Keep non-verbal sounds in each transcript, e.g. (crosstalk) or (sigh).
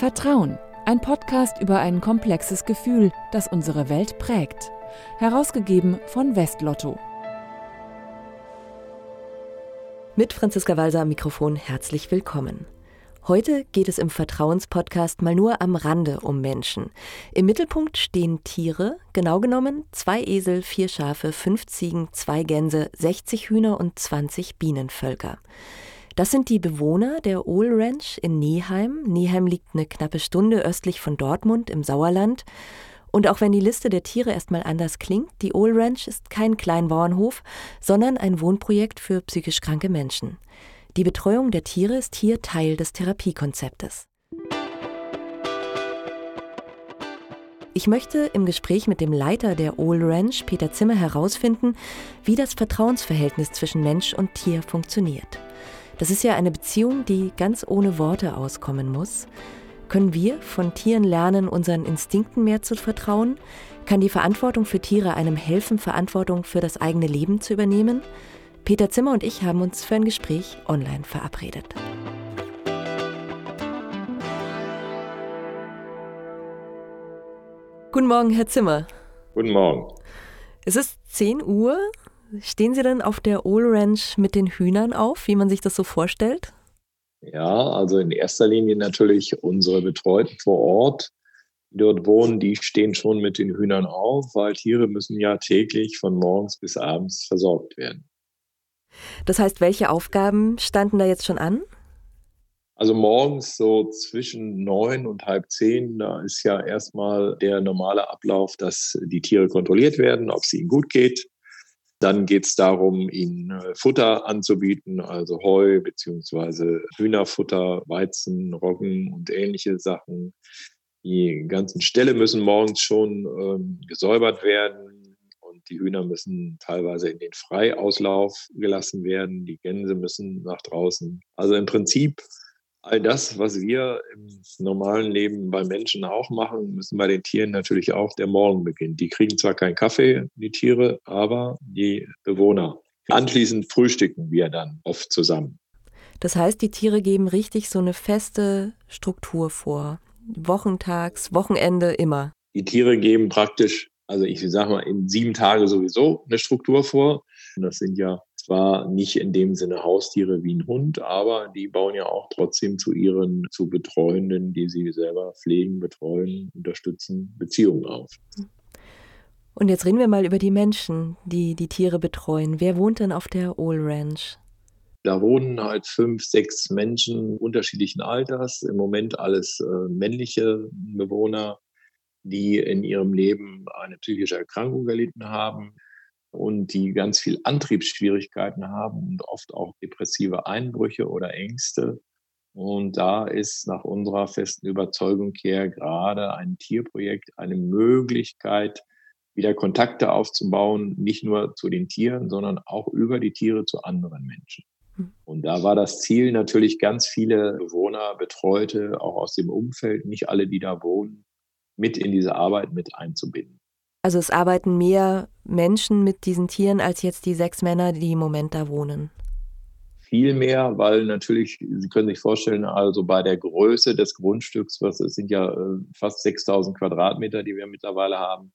Vertrauen, ein Podcast über ein komplexes Gefühl, das unsere Welt prägt. Herausgegeben von Westlotto. Mit Franziska Walser am Mikrofon herzlich willkommen. Heute geht es im Vertrauenspodcast mal nur am Rande um Menschen. Im Mittelpunkt stehen Tiere, genau genommen zwei Esel, vier Schafe, fünf Ziegen, zwei Gänse, 60 Hühner und 20 Bienenvölker. Das sind die Bewohner der Ohl Ranch in Neheim. Neheim liegt eine knappe Stunde östlich von Dortmund im Sauerland. Und auch wenn die Liste der Tiere erstmal anders klingt, die Ohl Ranch ist kein Kleinbauernhof, sondern ein Wohnprojekt für psychisch kranke Menschen. Die Betreuung der Tiere ist hier Teil des Therapiekonzeptes. Ich möchte im Gespräch mit dem Leiter der Ohl Ranch, Peter Zimmer, herausfinden, wie das Vertrauensverhältnis zwischen Mensch und Tier funktioniert. Das ist ja eine Beziehung, die ganz ohne Worte auskommen muss. Können wir von Tieren lernen, unseren Instinkten mehr zu vertrauen? Kann die Verantwortung für Tiere einem helfen, Verantwortung für das eigene Leben zu übernehmen? Peter Zimmer und ich haben uns für ein Gespräch online verabredet. Guten Morgen, Herr Zimmer. Guten Morgen. Es ist 10 Uhr. Stehen Sie denn auf der Ohl Ranch mit den Hühnern auf, wie man sich das so vorstellt? Ja, also in erster Linie natürlich unsere Betreuten vor Ort, die dort wohnen, die stehen schon mit den Hühnern auf, weil Tiere müssen ja täglich von morgens bis abends versorgt werden. Das heißt, welche Aufgaben standen da jetzt schon an? Also morgens so zwischen neun und halb zehn, da ist ja erstmal der normale Ablauf, dass die Tiere kontrolliert werden, ob es ihnen gut geht. Dann geht es darum, ihnen äh, Futter anzubieten, also Heu beziehungsweise Hühnerfutter, Weizen, Roggen und ähnliche Sachen. Die ganzen Ställe müssen morgens schon ähm, gesäubert werden und die Hühner müssen teilweise in den Freiauslauf gelassen werden. Die Gänse müssen nach draußen. Also im Prinzip all das, was wir im normalen Leben bei Menschen auch machen, müssen bei den Tieren natürlich auch der Morgen beginnen. Die kriegen zwar keinen Kaffee, die Tiere, aber die Bewohner. Anschließend frühstücken wir dann oft zusammen. Das heißt, die Tiere geben richtig so eine feste Struktur vor. Wochentags, Wochenende, immer. Die Tiere geben praktisch, also ich sage mal, in sieben Tagen sowieso eine Struktur vor. Das sind ja zwar nicht in dem Sinne Haustiere wie ein Hund, aber die bauen ja auch trotzdem zu ihren zu Betreuenden, die sie selber pflegen, betreuen, unterstützen, Beziehungen auf. Und jetzt reden wir mal über die Menschen, die die Tiere betreuen. Wer wohnt denn auf der Ohl Ranch? Da wohnen halt fünf, sechs Menschen unterschiedlichen Alters, im Moment alles äh, männliche Bewohner, die in ihrem Leben eine psychische Erkrankung erlitten haben, und die ganz viel Antriebsschwierigkeiten haben und oft auch depressive Einbrüche oder Ängste. Und da ist nach unserer festen Überzeugung her gerade ein Tierprojekt eine Möglichkeit, wieder Kontakte aufzubauen, nicht nur zu den Tieren, sondern auch über die Tiere zu anderen Menschen. Hm. Und da war das Ziel natürlich ganz viele Bewohner, Betreute, auch aus dem Umfeld, nicht alle, die da wohnen, mit in diese Arbeit mit einzubinden. Also es arbeiten mehr Menschen mit diesen Tieren als jetzt die sechs Männer, die im Moment da wohnen. Viel mehr, weil natürlich, Sie können sich vorstellen, also bei der Größe des Grundstücks, was es sind ja äh, fast 6000 Quadratmeter, die wir mittlerweile haben.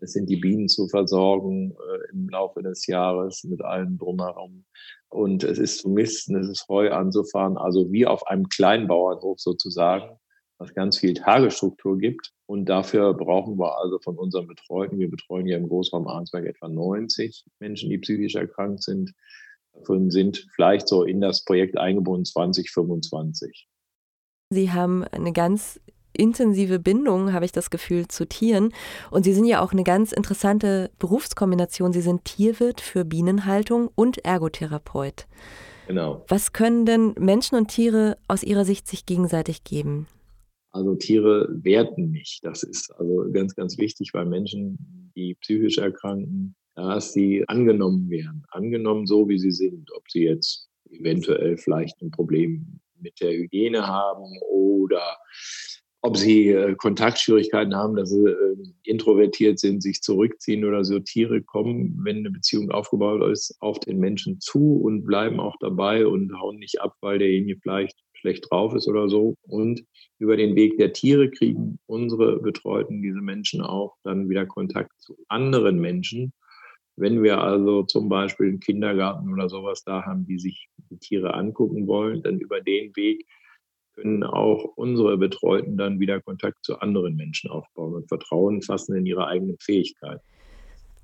Es sind die Bienen zu versorgen äh, im Laufe des Jahres mit allem drumherum. Und es ist zu misten, es ist Heu anzufahren, also wie auf einem Kleinbauernhof sozusagen was ganz viel Tagesstruktur gibt. Und dafür brauchen wir also von unseren Betreuten, wir betreuen ja im Großraum Arnsberg etwa 90 Menschen, die psychisch erkrankt sind. Davon sind vielleicht so in das Projekt eingebunden 20, 25. Sie haben eine ganz intensive Bindung, habe ich das Gefühl, zu Tieren. Und Sie sind ja auch eine ganz interessante Berufskombination. Sie sind Tierwirt für Bienenhaltung und Ergotherapeut. Genau. Was können denn Menschen und Tiere aus Ihrer Sicht sich gegenseitig geben? Also Tiere werten nicht. Das ist also ganz, ganz wichtig bei Menschen, die psychisch erkranken, dass sie angenommen werden. Angenommen so, wie sie sind. Ob sie jetzt eventuell vielleicht ein Problem mit der Hygiene haben oder ob sie äh, Kontaktschwierigkeiten haben, dass sie äh, introvertiert sind, sich zurückziehen oder so. Tiere kommen, wenn eine Beziehung aufgebaut ist, auf den Menschen zu und bleiben auch dabei und hauen nicht ab, weil derjenige vielleicht schlecht drauf ist oder so. Und über den Weg der Tiere kriegen unsere Betreuten, diese Menschen auch dann wieder Kontakt zu anderen Menschen. Wenn wir also zum Beispiel einen Kindergarten oder sowas da haben, die sich die Tiere angucken wollen, dann über den Weg können auch unsere Betreuten dann wieder Kontakt zu anderen Menschen aufbauen und Vertrauen fassen in ihre eigenen Fähigkeiten.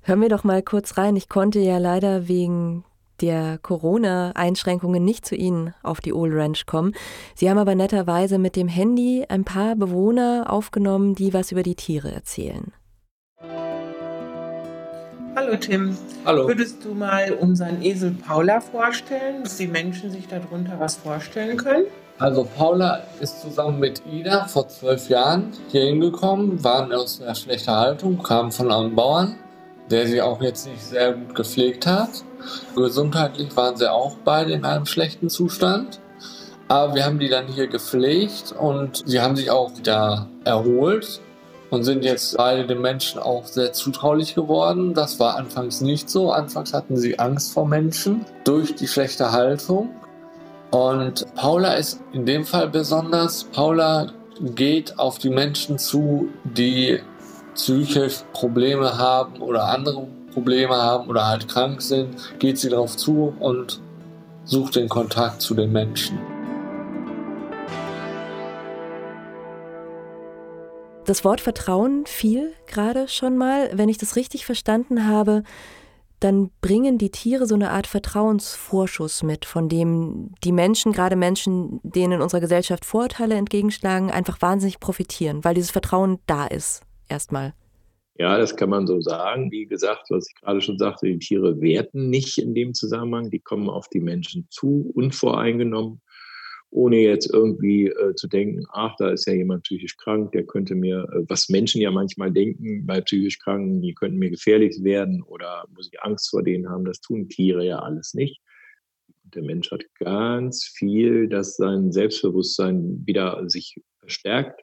Hören wir doch mal kurz rein. Ich konnte ja leider wegen der Corona-Einschränkungen nicht zu Ihnen auf die Old Ranch kommen. Sie haben aber netterweise mit dem Handy ein paar Bewohner aufgenommen, die was über die Tiere erzählen. Hallo Tim. Hallo. Würdest du mal unseren Esel Paula vorstellen, dass die Menschen sich darunter was vorstellen können? Also Paula ist zusammen mit Ida vor zwölf Jahren hier hingekommen, waren aus einer schlechten Haltung, kamen von einem Bauern, der sie auch jetzt nicht sehr gut gepflegt hat. Gesundheitlich waren sie auch beide in einem schlechten Zustand. Aber wir haben die dann hier gepflegt und sie haben sich auch wieder erholt und sind jetzt beide den Menschen auch sehr zutraulich geworden. Das war anfangs nicht so. Anfangs hatten sie Angst vor Menschen durch die schlechte Haltung. Und Paula ist in dem Fall besonders. Paula geht auf die Menschen zu, die psychisch Probleme haben oder andere Probleme haben oder halt krank sind, geht sie darauf zu und sucht den Kontakt zu den Menschen. Das Wort Vertrauen fiel gerade schon mal. Wenn ich das richtig verstanden habe, dann bringen die Tiere so eine Art Vertrauensvorschuss mit, von dem die Menschen, gerade Menschen, denen in unserer Gesellschaft Vorurteile entgegenschlagen, einfach wahnsinnig profitieren, weil dieses Vertrauen da ist, erstmal. Ja, das kann man so sagen. Wie gesagt, was ich gerade schon sagte, die Tiere werten nicht in dem Zusammenhang. Die kommen auf die Menschen zu, unvoreingenommen ohne jetzt irgendwie äh, zu denken, ach, da ist ja jemand psychisch krank, der könnte mir, äh, was Menschen ja manchmal denken bei psychisch Kranken, die könnten mir gefährlich werden oder muss ich Angst vor denen haben, das tun Tiere ja alles nicht. Der Mensch hat ganz viel, dass sein Selbstbewusstsein wieder sich verstärkt,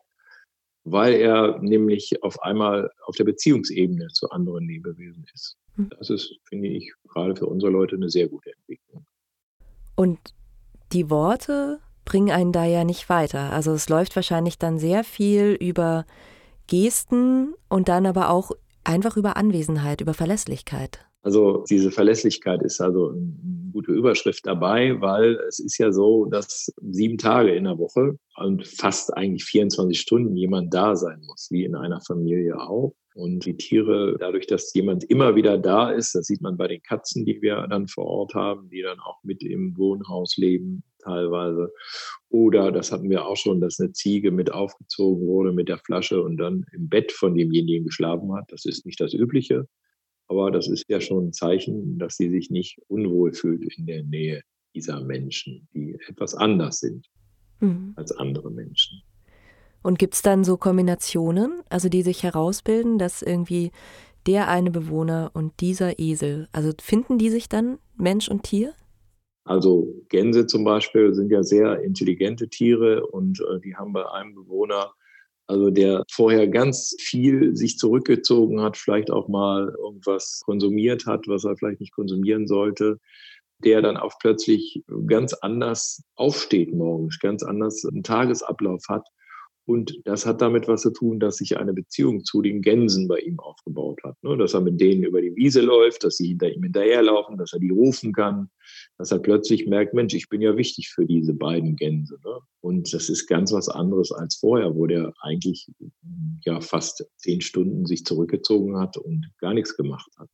weil er nämlich auf einmal auf der Beziehungsebene zu anderen Lebewesen ist. Hm. Das ist, finde ich, gerade für unsere Leute eine sehr gute Entwicklung. Und die Worte bringen einen da ja nicht weiter. Also es läuft wahrscheinlich dann sehr viel über Gesten und dann aber auch einfach über Anwesenheit, über Verlässlichkeit. Also diese Verlässlichkeit ist also eine gute Überschrift dabei, weil es ist ja so, dass sieben Tage in der Woche und fast eigentlich 24 Stunden jemand da sein muss, wie in einer Familie auch. Und die Tiere, dadurch, dass jemand immer wieder da ist, das sieht man bei den Katzen, die wir dann vor Ort haben, die dann auch mit im Wohnhaus leben, teilweise. Oder das hatten wir auch schon, dass eine Ziege mit aufgezogen wurde mit der Flasche und dann im Bett von demjenigen geschlafen hat. Das ist nicht das Übliche, aber das ist ja schon ein Zeichen, dass sie sich nicht unwohl fühlt in der Nähe dieser Menschen, die etwas anders sind mhm. als andere Menschen. Und gibt es dann so Kombinationen, also die sich herausbilden, dass irgendwie der eine Bewohner und dieser Esel, also finden die sich dann Mensch und Tier? Also Gänse zum Beispiel sind ja sehr intelligente Tiere und äh, die haben bei einem Bewohner, also der vorher ganz viel sich zurückgezogen hat, vielleicht auch mal irgendwas konsumiert hat, was er vielleicht nicht konsumieren sollte, der dann auch plötzlich ganz anders aufsteht morgens, ganz anders einen Tagesablauf hat und das hat damit was zu tun, dass sich eine Beziehung zu den Gänsen bei ihm aufgebaut hat. Ne? Dass er mit denen über die Wiese läuft, dass sie hinter ihm hinterherlaufen, dass er die rufen kann, dass er plötzlich merkt, Mensch, ich bin ja wichtig für diese beiden Gänse. Ne? Und das ist ganz was anderes als vorher, wo der eigentlich ja fast zehn Stunden sich zurückgezogen hat und gar nichts gemacht hat.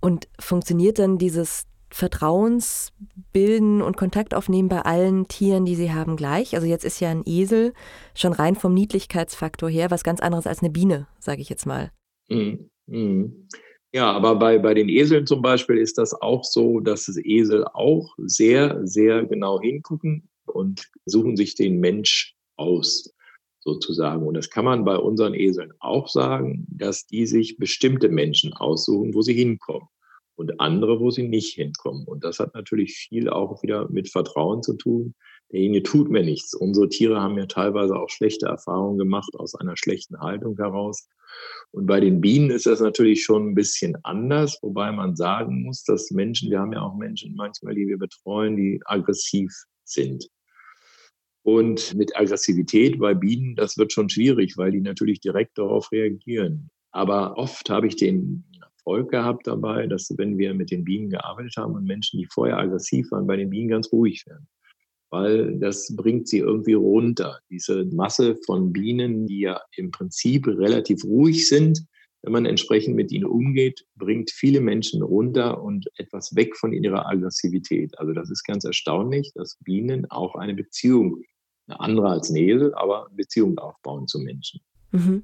Und funktioniert dann dieses Vertrauensbilden und Kontakt aufnehmen bei allen Tieren, die sie haben, gleich. Also jetzt ist ja ein Esel schon rein vom Niedlichkeitsfaktor her was ganz anderes als eine Biene, sage ich jetzt mal. Mhm. Mhm. Ja, aber bei, bei den Eseln zum Beispiel ist das auch so, dass das Esel auch sehr, sehr genau hingucken und suchen sich den Mensch aus, sozusagen. Und das kann man bei unseren Eseln auch sagen, dass die sich bestimmte Menschen aussuchen, wo sie hinkommen und andere, wo sie nicht hinkommen. Und das hat natürlich viel auch wieder mit Vertrauen zu tun, derjenige tut mir nichts. Unsere Tiere haben ja teilweise auch schlechte Erfahrungen gemacht aus einer schlechten Haltung heraus. Und bei den Bienen ist das natürlich schon ein bisschen anders, wobei man sagen muss, dass Menschen, wir haben ja auch Menschen manchmal, die wir betreuen, die aggressiv sind. Und mit Aggressivität bei Bienen, das wird schon schwierig, weil die natürlich direkt darauf reagieren. Aber oft habe ich den Erfolg gehabt dabei, dass wenn wir mit den Bienen gearbeitet haben und Menschen, die vorher aggressiv waren, bei den Bienen ganz ruhig werden. Weil das bringt sie irgendwie runter. Diese Masse von Bienen, die ja im Prinzip relativ ruhig sind, wenn man entsprechend mit ihnen umgeht, bringt viele Menschen runter und etwas weg von ihrer Aggressivität. Also das ist ganz erstaunlich, dass Bienen auch eine Beziehung, eine andere als Nähe, aber eine Beziehung aufbauen zu Menschen. Mhm.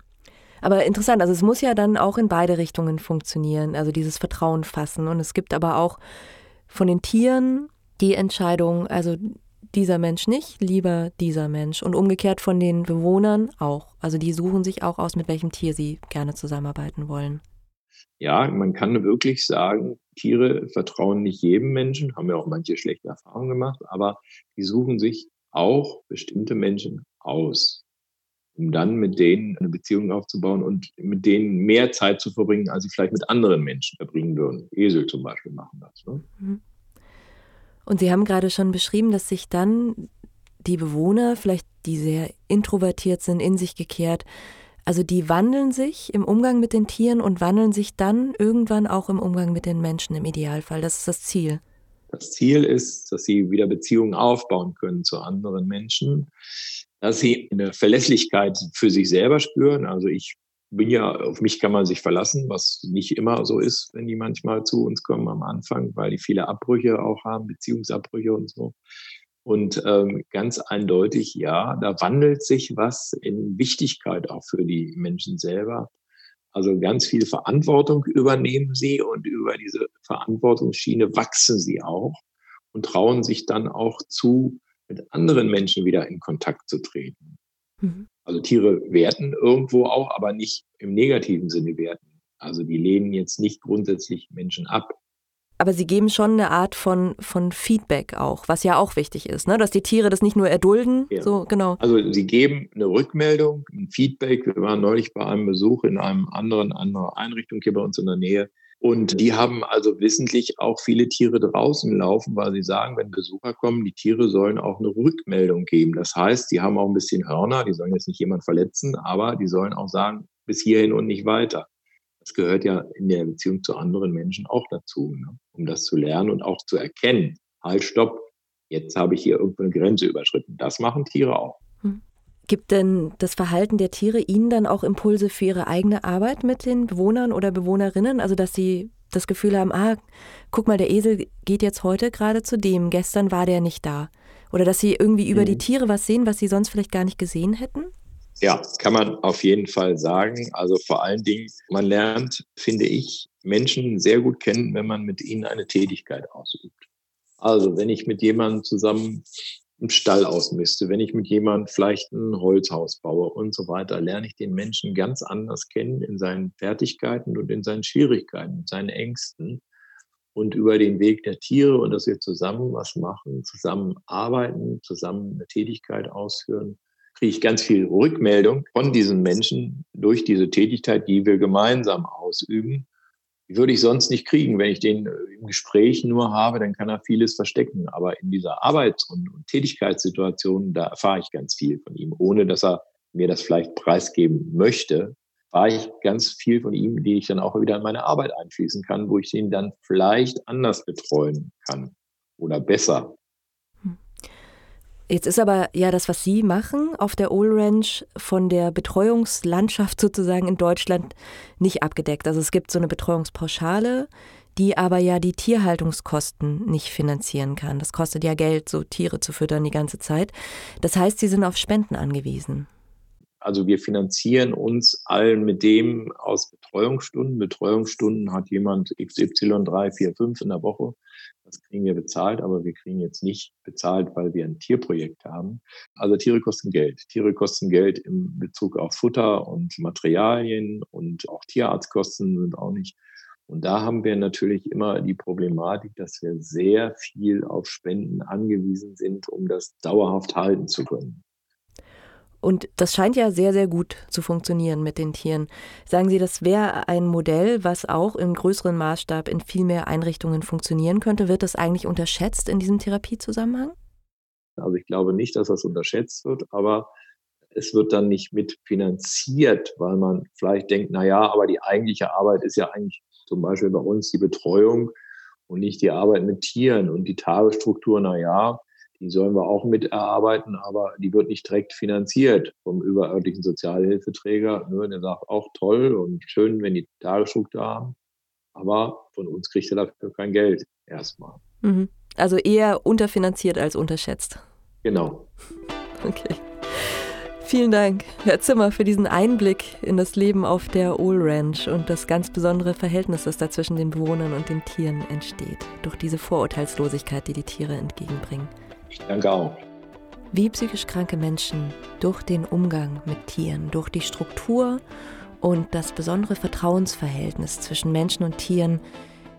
Aber interessant, also es muss ja dann auch in beide Richtungen funktionieren, also dieses Vertrauen fassen. Und es gibt aber auch von den Tieren die Entscheidung, also dieser Mensch nicht, lieber dieser Mensch. Und umgekehrt von den Bewohnern auch. Also die suchen sich auch aus, mit welchem Tier sie gerne zusammenarbeiten wollen. Ja, man kann wirklich sagen, Tiere vertrauen nicht jedem Menschen, haben ja auch manche schlechte Erfahrungen gemacht, aber die suchen sich auch bestimmte Menschen aus um dann mit denen eine Beziehung aufzubauen und mit denen mehr Zeit zu verbringen, als sie vielleicht mit anderen Menschen verbringen würden. Esel zum Beispiel machen das. Ne? Mhm. Und Sie haben gerade schon beschrieben, dass sich dann die Bewohner, vielleicht die sehr introvertiert sind, in sich gekehrt, also die wandeln sich im Umgang mit den Tieren und wandeln sich dann irgendwann auch im Umgang mit den Menschen im Idealfall. Das ist das Ziel. Das Ziel ist, dass sie wieder Beziehungen aufbauen können zu anderen Menschen dass sie eine Verlässlichkeit für sich selber spüren. Also ich bin ja, auf mich kann man sich verlassen, was nicht immer so ist, wenn die manchmal zu uns kommen am Anfang, weil die viele Abbrüche auch haben, Beziehungsabbrüche und so. Und ähm, ganz eindeutig, ja, da wandelt sich was in Wichtigkeit auch für die Menschen selber. Also ganz viel Verantwortung übernehmen sie und über diese Verantwortungsschiene wachsen sie auch und trauen sich dann auch zu, mit anderen Menschen wieder in Kontakt zu treten. Mhm. Also Tiere werten irgendwo auch, aber nicht im negativen Sinne werten. Also die lehnen jetzt nicht grundsätzlich Menschen ab. Aber sie geben schon eine Art von, von Feedback auch, was ja auch wichtig ist, ne? dass die Tiere das nicht nur erdulden. Ja. So, genau. Also sie geben eine Rückmeldung, ein Feedback. Wir waren neulich bei einem Besuch in einem anderen, anderen Einrichtung hier bei uns in der Nähe. Und die haben also wissentlich auch viele Tiere draußen laufen, weil sie sagen, wenn Besucher kommen, die Tiere sollen auch eine Rückmeldung geben. Das heißt, die haben auch ein bisschen Hörner, die sollen jetzt nicht jemand verletzen, aber die sollen auch sagen, bis hierhin und nicht weiter. Das gehört ja in der Beziehung zu anderen Menschen auch dazu, ne? um das zu lernen und auch zu erkennen. Halt, stopp, jetzt habe ich hier irgendwo eine Grenze überschritten. Das machen Tiere auch. Hm. Gibt denn das Verhalten der Tiere Ihnen dann auch Impulse für Ihre eigene Arbeit mit den Bewohnern oder Bewohnerinnen? Also, dass Sie das Gefühl haben, ah, guck mal, der Esel geht jetzt heute gerade zu dem, gestern war der nicht da. Oder dass Sie irgendwie über die mhm. Tiere was sehen, was Sie sonst vielleicht gar nicht gesehen hätten? Ja, kann man auf jeden Fall sagen. Also vor allen Dingen, man lernt, finde ich, Menschen sehr gut kennen, wenn man mit ihnen eine Tätigkeit ausübt. Also wenn ich mit jemandem zusammen einen Stall ausmiste, wenn ich mit jemandem vielleicht ein Holzhaus baue und so weiter, lerne ich den Menschen ganz anders kennen in seinen Fertigkeiten und in seinen Schwierigkeiten, in seinen Ängsten. Und über den Weg der Tiere und dass wir zusammen was machen, zusammen arbeiten, zusammen eine Tätigkeit ausführen, kriege ich ganz viel Rückmeldung von diesen Menschen durch diese Tätigkeit, die wir gemeinsam ausüben würde ich sonst nicht kriegen. Wenn ich den äh, im Gespräch nur habe, dann kann er vieles verstecken. Aber in dieser Arbeits- und, Tätigkeitssituation, da erfahre ich ganz viel von ihm, ohne dass er mir das vielleicht preisgeben möchte, erfahre ich ganz viel von ihm, die ich dann auch wieder in meine Arbeit einfließen kann, wo ich ihn dann vielleicht anders betreuen kann oder besser. Jetzt ist aber ja das, was Sie machen auf der Old Ranch von der Betreuungslandschaft sozusagen in Deutschland nicht abgedeckt. Also es gibt so eine Betreuungspauschale, die aber ja die Tierhaltungskosten nicht finanzieren kann. Das kostet ja Geld, so Tiere zu füttern die ganze Zeit. Das heißt, Sie sind auf Spenden angewiesen. Also wir finanzieren uns allen mit dem aus Betreuungsstunden. Betreuungsstunden hat jemand XY 3, 4, 5 in der Woche das kriegen wir bezahlt, aber wir kriegen jetzt nicht bezahlt, weil wir ein Tierprojekt haben. Also Tiere kosten Geld. Tiere kosten Geld im Bezug auf Futter und Materialien und auch Tierarztkosten sind auch nicht Und da haben wir natürlich immer die Problematik, dass wir sehr viel auf Spenden angewiesen sind, um das dauerhaft halten zu können. Und das scheint ja sehr, sehr gut zu funktionieren mit den Tieren. Sagen Sie, das wäre ein Modell, was auch im größeren Maßstab in viel mehr Einrichtungen funktionieren könnte. Wird das eigentlich unterschätzt in diesem Therapiezusammenhang? Also ich glaube nicht, dass das unterschätzt wird, aber es wird dann nicht mitfinanziert, weil man vielleicht denkt, na ja, aber die eigentliche Arbeit ist ja eigentlich zum Beispiel bei uns die Betreuung und nicht die Arbeit mit Tieren und die Tagesstruktur, na ja, die sollen wir auch mit erarbeiten, aber die wird nicht direkt finanziert vom überörtlichen Sozialhilfeträger. Ne, der sagt auch toll und schön, wenn die Tagesstruktur haben, aber von uns kriegt er dafür kein Geld erstmal. Mhm. Also eher unterfinanziert als unterschätzt. Genau. (laughs) Okay. Vielen Dank, Herr Zimmer, für diesen Einblick in das Leben auf der Ohl Ranch und das ganz besondere Verhältnis, das da zwischen den Bewohnern und den Tieren entsteht, durch diese Vorurteilslosigkeit, die die Tiere entgegenbringen. Ich danke auch. Wie psychisch kranke Menschen durch den Umgang mit Tieren, durch die Struktur und das besondere Vertrauensverhältnis zwischen Menschen und Tieren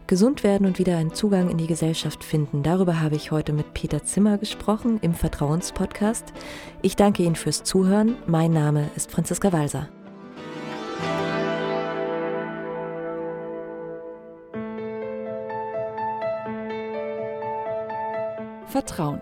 gesund werden und wieder einen Zugang in die Gesellschaft finden. Darüber habe ich heute mit Peter Zimmer gesprochen im Vertrauenspodcast. Ich danke Ihnen fürs Zuhören. Mein Name ist Franziska Walser. Vertrauen